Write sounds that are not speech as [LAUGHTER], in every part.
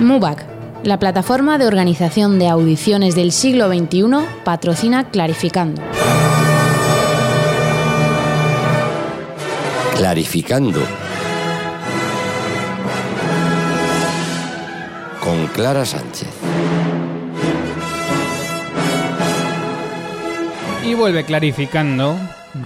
MUBAC, la plataforma de organización de audiciones del siglo XXI, patrocina Clarificando. Clarificando. Con Clara Sánchez. Y vuelve clarificando,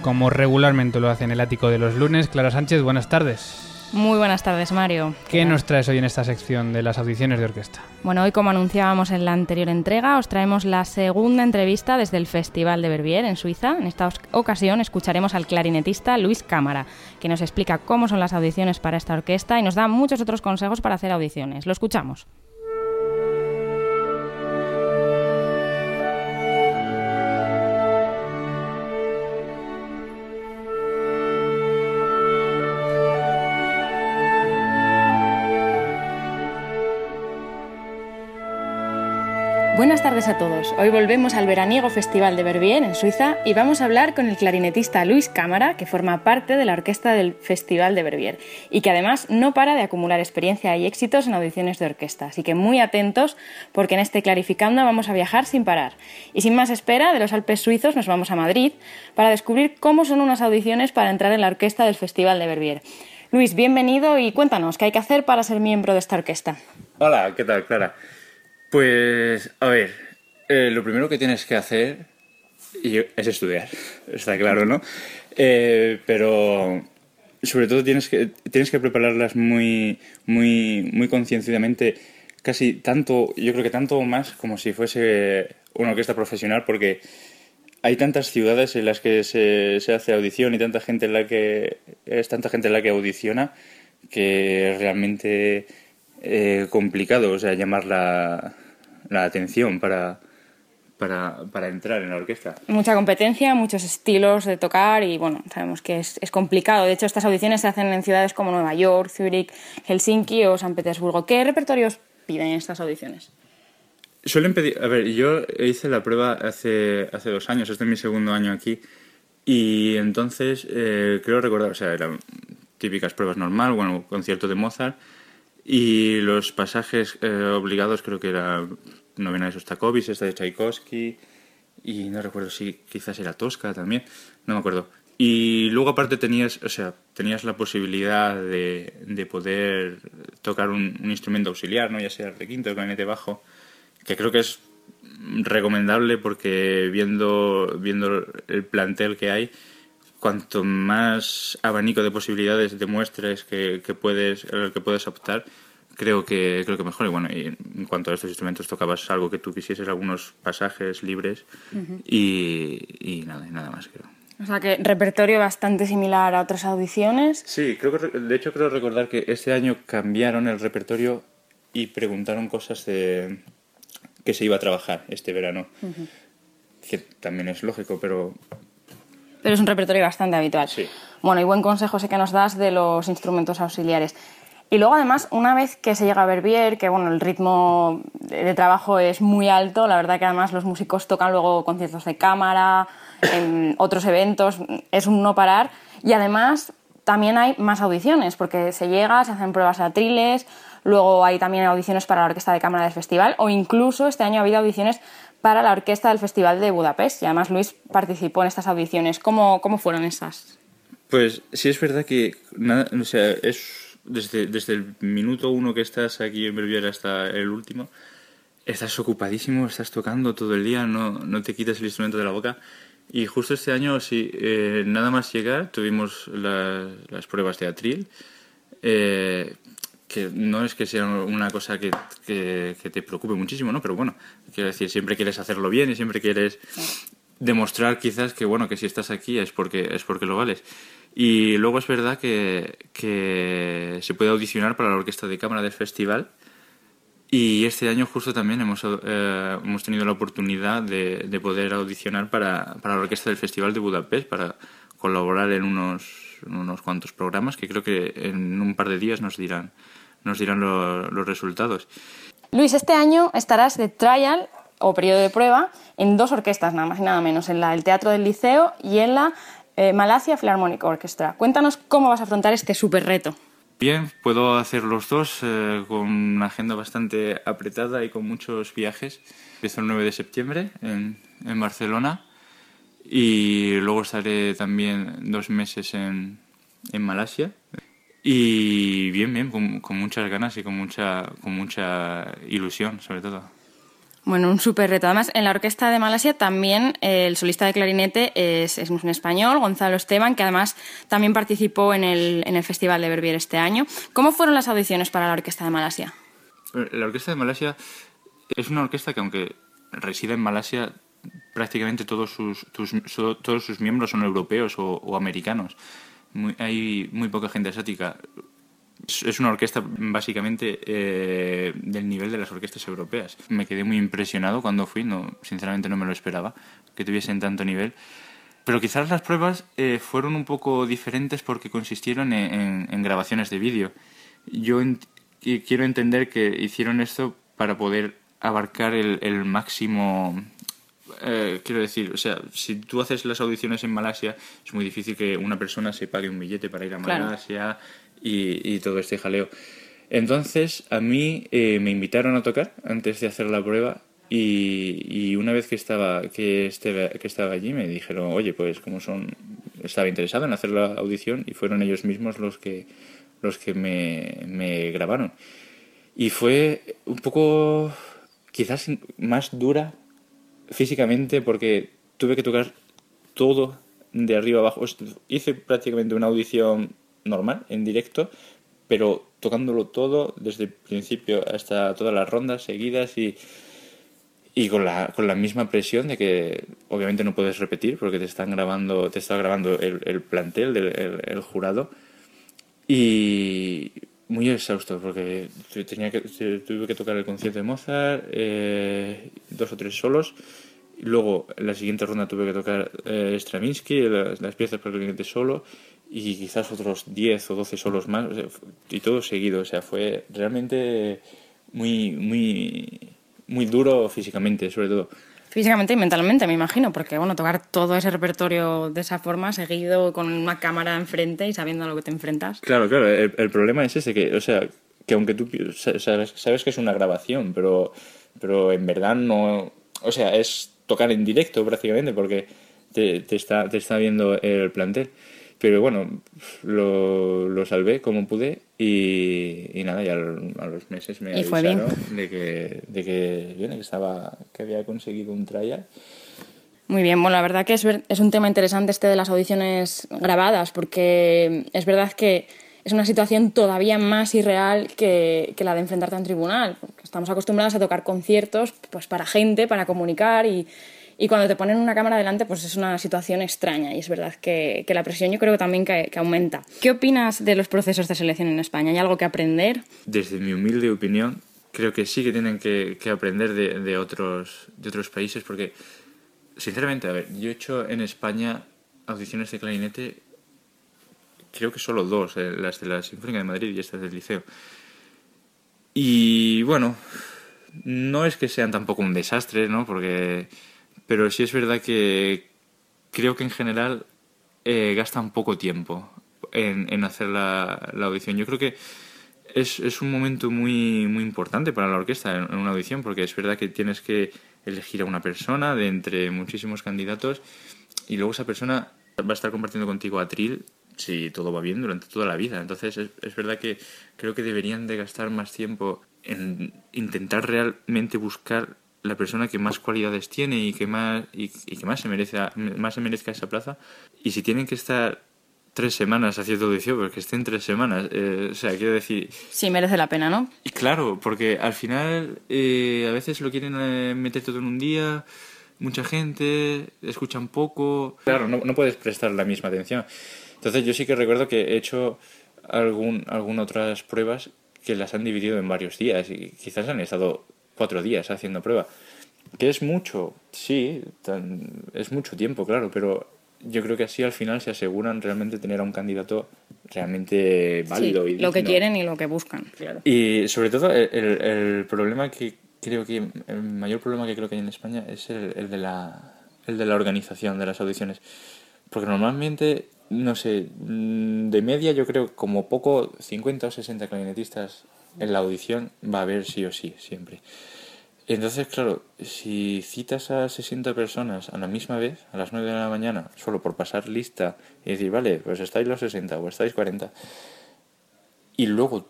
como regularmente lo hace en el ático de los lunes. Clara Sánchez, buenas tardes. Muy buenas tardes, Mario. ¿Qué nos traes hoy en esta sección de las audiciones de orquesta? Bueno, hoy como anunciábamos en la anterior entrega, os traemos la segunda entrevista desde el Festival de Verbier en Suiza. En esta ocasión escucharemos al clarinetista Luis Cámara, que nos explica cómo son las audiciones para esta orquesta y nos da muchos otros consejos para hacer audiciones. Lo escuchamos. Buenas tardes a todos. Hoy volvemos al veraniego Festival de Verbier en Suiza y vamos a hablar con el clarinetista Luis Cámara, que forma parte de la orquesta del Festival de Verbier y que además no para de acumular experiencia y éxitos en audiciones de orquesta. Así que muy atentos porque en este Clarificando vamos a viajar sin parar. Y sin más espera, de los Alpes suizos nos vamos a Madrid para descubrir cómo son unas audiciones para entrar en la orquesta del Festival de Verbier. Luis, bienvenido y cuéntanos, ¿qué hay que hacer para ser miembro de esta orquesta? Hola, ¿qué tal, Clara? Pues, a ver, eh, lo primero que tienes que hacer es estudiar, [LAUGHS] está claro, ¿no? Eh, pero sobre todo tienes que, tienes que prepararlas muy, muy, muy concienciadamente, casi tanto, yo creo que tanto más como si fuese una orquesta profesional, porque hay tantas ciudades en las que se, se hace audición y tanta gente en la que es tanta gente en la que audiciona que realmente eh, complicado, o sea, llamar la, la atención para, para, para, entrar en la orquesta. Mucha competencia, muchos estilos de tocar y bueno, sabemos que es, es, complicado. De hecho, estas audiciones se hacen en ciudades como Nueva York, Zurich, Helsinki o San Petersburgo. ¿Qué repertorios piden estas audiciones? Suelen pedir, a ver, yo hice la prueba hace, hace dos años, este es mi segundo año aquí, y entonces eh, creo recordar, o sea, eran típicas pruebas normal, bueno, concierto de Mozart, y los pasajes eh, obligados creo que era novena de Sostakovich, esta de Tchaikovsky, y no recuerdo si quizás era Tosca también, no me acuerdo. Y luego aparte tenías, o sea, tenías la posibilidad de, de poder tocar un, instrumento auxiliar, ¿no? ya sea el requinto, el clarinete bajo, que creo que es recomendable porque viendo, viendo el plantel que hay, cuanto más abanico de posibilidades demuestres que, que puedes, el que puedes optar, creo que creo que mejor y bueno y en cuanto a estos instrumentos tocabas algo que tú quisieses algunos pasajes libres uh -huh. y, y, nada y nada más creo o sea que repertorio bastante similar a otras audiciones sí creo que de hecho creo recordar que este año cambiaron el repertorio y preguntaron cosas de que se iba a trabajar este verano uh -huh. que también es lógico pero pero es un repertorio bastante habitual sí. bueno y buen consejo sé que nos das de los instrumentos auxiliares y luego, además, una vez que se llega a ver bien, que bueno, el ritmo de trabajo es muy alto, la verdad que además los músicos tocan luego conciertos de cámara, en otros eventos, es un no parar. Y además también hay más audiciones, porque se llega, se hacen pruebas de atriles, luego hay también audiciones para la orquesta de cámara del festival, o incluso este año ha habido audiciones para la orquesta del Festival de Budapest. Y además Luis participó en estas audiciones. ¿Cómo, cómo fueron estas? Pues sí, es verdad que nada, o sea, es desde, desde el minuto uno que estás aquí en Belviera hasta el último, estás ocupadísimo, estás tocando todo el día, no, no te quitas el instrumento de la boca. Y justo este año, sí, eh, nada más llegar, tuvimos la, las pruebas de atril, eh, que no es que sea una cosa que, que, que, te preocupe muchísimo, ¿no? Pero bueno, quiero decir, siempre quieres hacerlo bien y siempre quieres demostrar quizás que, bueno, que si estás aquí es porque, es porque lo vales. Y luego es verdad que, que, se puede audicionar para la orquesta de cámara del festival Y este año justo también hemos, eh, hemos tenido la oportunidad de, de poder audicionar para, para, la orquesta del Festival de Budapest, para colaborar en unos, unos cuantos programas que creo que en un par de días nos dirán, nos dirán lo, los resultados. Luis, este año estarás de trial o periodo de prueba en dos orquestas, nada más y nada menos, en la el Teatro del Liceo y en la eh, Malasia Philharmonic Orchestra. Cuéntanos cómo vas a afrontar este súper reto. Bien, puedo hacer los dos eh, con una agenda bastante apretada y con muchos viajes. Empiezo el 9 de septiembre en, en Barcelona y luego estaré también dos meses en, en Malasia. Y bien, bien, con, con, muchas ganas y con mucha, con mucha ilusión, sobre todo. Bueno, un súper reto. Además, en la orquesta de Malasia también eh, el solista de clarinete es, es, un español, Gonzalo Esteban, que además también participó en el, en el Festival de Verbier este año. ¿Cómo fueron las audiciones para la orquesta de Malasia? La orquesta de Malasia es una orquesta que, aunque reside en Malasia, prácticamente todos sus, tus, todos sus miembros son europeos o, o americanos. Muy, hay muy poca gente asiática. Es una orquesta básicamente eh, del nivel de las orquestas europeas. Me quedé muy impresionado cuando fui, no, sinceramente no me lo esperaba, que tuviesen tanto nivel. Pero quizás las pruebas eh, fueron un poco diferentes porque consistieron en, en, en grabaciones de vídeo. Yo en, quiero entender que hicieron esto para poder abarcar el, el máximo eh, quiero decir, o sea, si tú haces las audiciones en Malasia, es muy difícil que una persona se pague un billete para ir a Malasia claro. y, y, todo este jaleo. Entonces, a mí eh, me invitaron a tocar antes de hacer la prueba y, y una vez que estaba, que, este, que estaba allí me dijeron, oye, pues como son, estaba interesado en hacer la audición y fueron ellos mismos los que, los que me, me grabaron. Y fue un poco, quizás más dura físicamente porque tuve que tocar todo de arriba abajo. Hice prácticamente una audición normal, en directo, pero tocándolo todo desde el principio hasta todas las rondas seguidas y, y con, la, con la misma presión de que obviamente no puedes repetir porque te están grabando, te está grabando el, el plantel, del, el, el jurado. Y muy exhausto porque tenía que, tuve que tocar el concierto de Mozart, eh, dos o tres solos. Luego en la siguiente ronda tuve que tocar eh, Stravinsky, las, las, piezas para el cliente solo y quizás otros 10 o 12 solos más, o sea, y todo seguido. O sea, fue realmente muy, muy, muy duro físicamente, sobre todo. Físicamente y mentalmente, me imagino, porque bueno, tocar todo ese repertorio de esa forma, seguido con una cámara enfrente y sabiendo a lo que te enfrentas. Claro, claro, el, problema es ese, que, o sea, que aunque tú sabes, sabes que es una grabación, pero, pero en verdad no, o sea, es tocar en directo prácticamente, porque te, está, te está viendo el plantel. Pero bueno, lo, lo salvé como pude y, y nada, ya a los meses me bien. de que, de que, bien, que, estaba, que había conseguido un trial. Muy bien, bueno, la verdad que es, es un tema interesante este de las audiciones grabadas, porque es verdad que es una situación todavía más irreal que, que la de enfrentarte a un tribunal, estamos acostumbrados a tocar conciertos pues para gente, para comunicar y y cuando te ponen una cámara delante, pues es una situación extraña y es verdad que, que la presión yo creo que también que, aumenta. ¿Qué opinas de los procesos de selección en España? ¿Hay algo que aprender? Desde mi humilde opinión, creo que sí que tienen que, que aprender de, de, otros, de otros países porque, sinceramente, a ver, yo he hecho en España audiciones de clarinete, creo que solo dos, eh, las de la Sinfónica de Madrid y estas del Liceo. Y bueno, no es que sean tampoco un desastre, ¿no? Porque pero sí es verdad que creo que en general eh, gastan poco tiempo en, en hacer la, la, audición. Yo creo que es, es, un momento muy, muy importante para la orquesta en, en, una audición, porque es verdad que tienes que elegir a una persona de entre muchísimos candidatos y luego esa persona va a estar compartiendo contigo atril si todo va bien durante toda la vida. Entonces es, es verdad que creo que deberían de gastar más tiempo en intentar realmente buscar la persona que más cualidades tiene y que más, y, y que más, se merece, más se merezca esa plaza. Y si tienen que estar tres semanas haciendo audición, porque estén tres semanas, eh, o sea, quiero decir... Sí, merece la pena, ¿no? Y claro, porque al final eh, a veces lo quieren eh, meter todo en un día, mucha gente, escuchan poco... Claro, no, no puedes prestar la misma atención. Entonces yo sí que recuerdo que he hecho algún, algunas otras pruebas que las han dividido en varios días y quizás han estado cuatro días haciendo prueba. Que es mucho, sí, es mucho tiempo, claro, pero yo creo que así al final se aseguran realmente tener a un candidato realmente válido. y lo que quieren y lo que buscan. Claro. Y sobre todo el, el, problema que creo que, el mayor problema que creo que hay en España es el, el, de la, el de la organización de las audiciones. Porque normalmente, no sé, de media yo creo como poco 50 o 60 clarinetistas en la audición va a haber sí o sí, siempre. Entonces, claro, si citas a 60 personas a la misma vez, a las 9 de la mañana, solo por pasar lista y decir, vale, pues estáis los 60 o estáis 40, y luego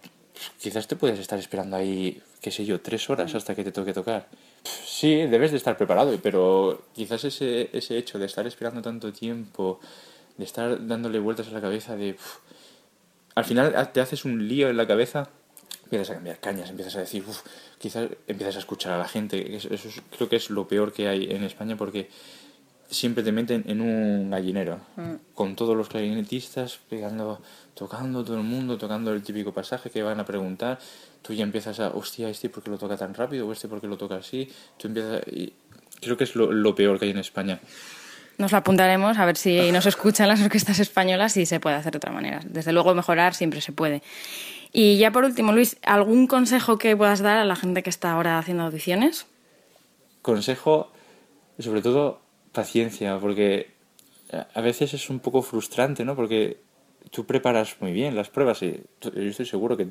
quizás te puedes estar esperando ahí, qué sé yo, tres horas hasta que te toque tocar. Sí, debes de estar preparado, pero quizás ese, ese hecho de estar esperando tanto tiempo, de estar dándole vueltas a la cabeza, de... al final te haces un lío en la cabeza empiezas a cambiar cañas, empiezas a decir, uff, quizás empiezas a escuchar a la gente. Eso, creo que es lo peor que hay en España porque siempre te meten en un gallinero, mm. con todos los clarinetistas pegando, tocando todo el mundo, tocando el típico pasaje que van a preguntar. Tú ya empiezas a, hostia, este por qué lo toca tan rápido, o este por qué lo toca así. Tú empiezas y creo que es lo, lo peor que hay en España. Nos lo apuntaremos a ver si nos escuchan las orquestas españolas y se puede hacer de otra manera. Desde luego mejorar siempre se puede. Y ya por último, Luis, ¿algún consejo que puedas dar a la gente que está ahora haciendo audiciones? Consejo, sobre todo, paciencia, porque a veces es un poco frustrante, ¿no? Porque tú preparas muy bien las pruebas y yo estoy seguro que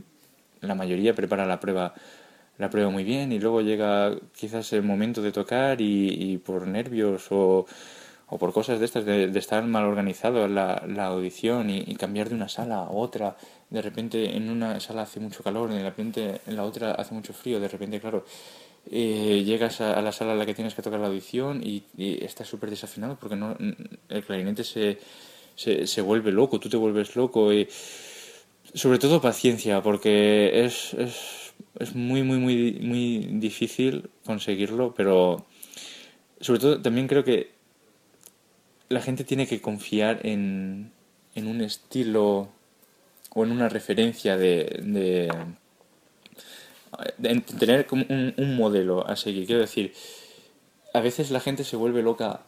la mayoría prepara la prueba la prueba muy bien y luego llega quizás el momento de tocar y por nervios o o por cosas de estas, de, estar mal organizado la, audición y, cambiar de una sala a otra, de repente en una sala hace mucho calor, de repente en la otra hace mucho frío, de repente, claro, eh, llegas a, la sala a la que tienes que tocar la audición y, estás súper desafinado porque no, el clarinete se, se, se, vuelve loco, tú te vuelves loco y sobre todo paciencia porque es, es, es muy, muy, muy, muy difícil conseguirlo, pero sobre todo también creo que la gente tiene que confiar en, en un estilo o en una referencia de, de, tener como un, un, modelo a seguir. Quiero decir, a veces la gente se vuelve loca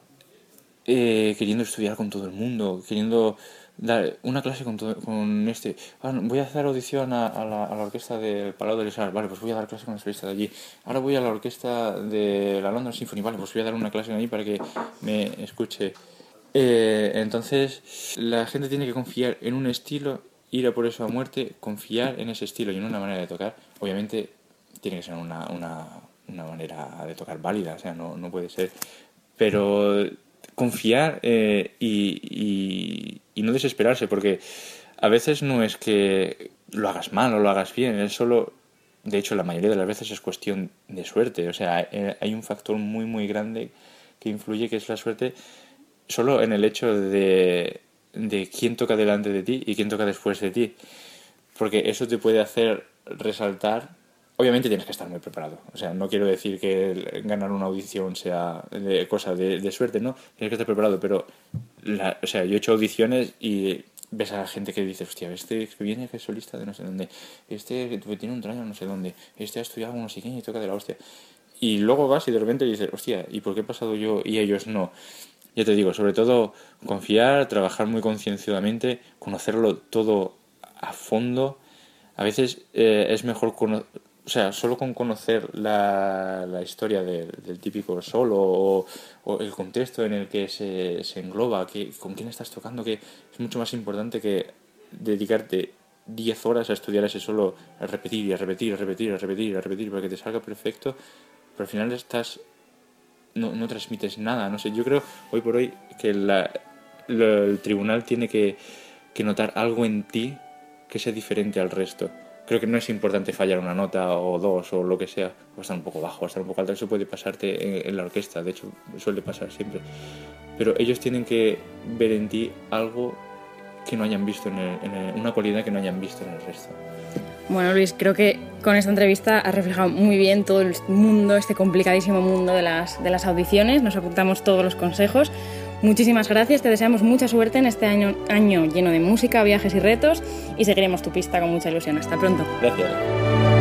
eh, queriendo estudiar con todo el mundo, queriendo dar una clase con, con este. Ah, voy a hacer audición a, la, a, la, orquesta del Palau de Lesar, vale, pues voy a dar clase con el solista de allí. Ahora voy a la orquesta de la London Symphony, vale, pues voy a dar una clase allí para que me escuche. Eh, entonces, la gente tiene que confiar en un estilo, ir a por eso a muerte, confiar en ese estilo y en una manera de tocar. Obviamente, tiene que ser una, una, una manera de tocar válida, o sea, no, no puede ser. Pero confiar eh, y, y, no desesperarse, porque a veces no es que lo hagas mal o lo hagas bien, es solo de hecho la mayoría de las veces es cuestión de suerte o sea eh, hay un factor muy muy grande que influye que es la suerte solo en el hecho de, de quién toca delante de ti y quién toca después de ti. Porque eso te puede hacer resaltar. Obviamente tienes que estar muy preparado. O sea, no quiero decir que ganar una audición sea de, cosa de, suerte, ¿no? Tienes que estar preparado, pero. La, o sea, yo he hecho audiciones y ves a la gente que dice, hostia, este que viene que es solista de no sé dónde, este tiene un traño no sé dónde, este ha estudiado no sé quién y toca de la hostia. Y luego vas y de repente dices, hostia, ¿y por qué he pasado yo y ellos no? Ya te digo, sobre todo confiar, trabajar muy concienciadamente, conocerlo todo a fondo. A veces eh, es mejor, o sea, solo con conocer la, historia del típico solo o, el contexto en el que se, se engloba, que, con quién estás tocando, que es mucho más importante que dedicarte 10 horas a estudiar ese solo, a repetir y a repetir, a repetir, a repetir, a repetir, para que te salga perfecto, pero al final estás no, no transmites nada. No sé, yo creo hoy por hoy que el tribunal tiene que, que notar algo en ti que sea diferente al resto. Creo que no es importante fallar una nota o dos o lo que sea, o estar un poco bajo, o estar un poco alto, eso puede pasarte en, la orquesta, de hecho suele pasar siempre. Pero ellos tienen que ver en ti algo que no hayan visto, en, en una cualidad que no hayan visto en el resto. Bueno, Luis, creo que con esta entrevista has reflejado muy bien todo el mundo, este complicadísimo mundo de las, de las audiciones. Nos apuntamos todos los consejos. Muchísimas gracias, te deseamos mucha suerte en este año, año lleno de música, viajes y retos y seguiremos tu pista con mucha ilusión. Hasta pronto. Gracias.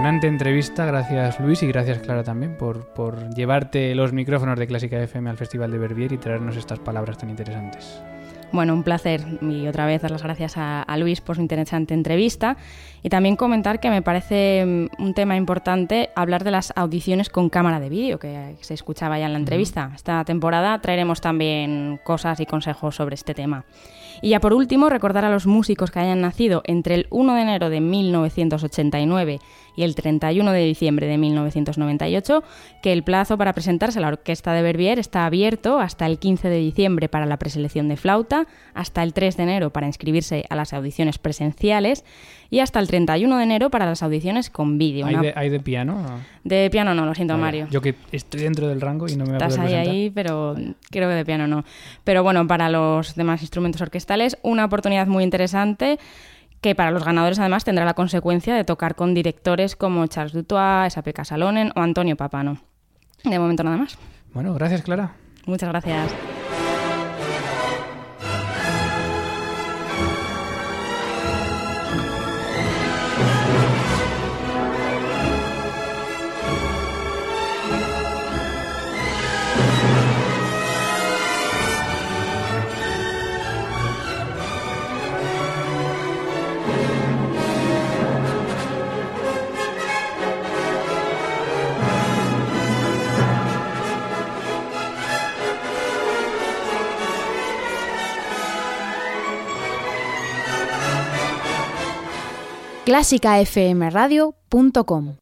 Impresionante entrevista, gracias Luis y gracias Clara también por, por llevarte los micrófonos de Clásica FM al Festival de Verbier y traernos estas palabras tan interesantes. Bueno, un placer y otra vez dar las gracias a, a, Luis por su interesante entrevista y también comentar que me parece mm, un tema importante hablar de las audiciones con cámara de vídeo que se escuchaba ya en la entrevista. Esta temporada traeremos también cosas y consejos sobre este tema. Y ya por último, recordar a los músicos que hayan nacido entre el 1 de enero de 1989 y el 31 de diciembre de 1998 que el plazo para presentarse a la Orquesta de Verbier está abierto hasta el 15 de diciembre para la preselección de flauta, hasta el 3 de enero para inscribirse a las audiciones presenciales y hasta el 31 de enero para las audiciones con vídeo. ¿Hay, de, ¿Hay, de, piano? De piano no, lo siento, vale. Mario. Yo que estoy dentro del rango y no me voy a Estás poder ahí, presentar. ahí, pero creo que de piano no. Pero bueno, para los demás instrumentos orquestales, una oportunidad muy interesante que para los ganadores además tendrá la consecuencia de tocar con directores como Charles Dutoit, S.A.P. Salonen o Antonio Papano. De momento nada más. Bueno, gracias Clara. Muchas gracias. clásicafmradio.com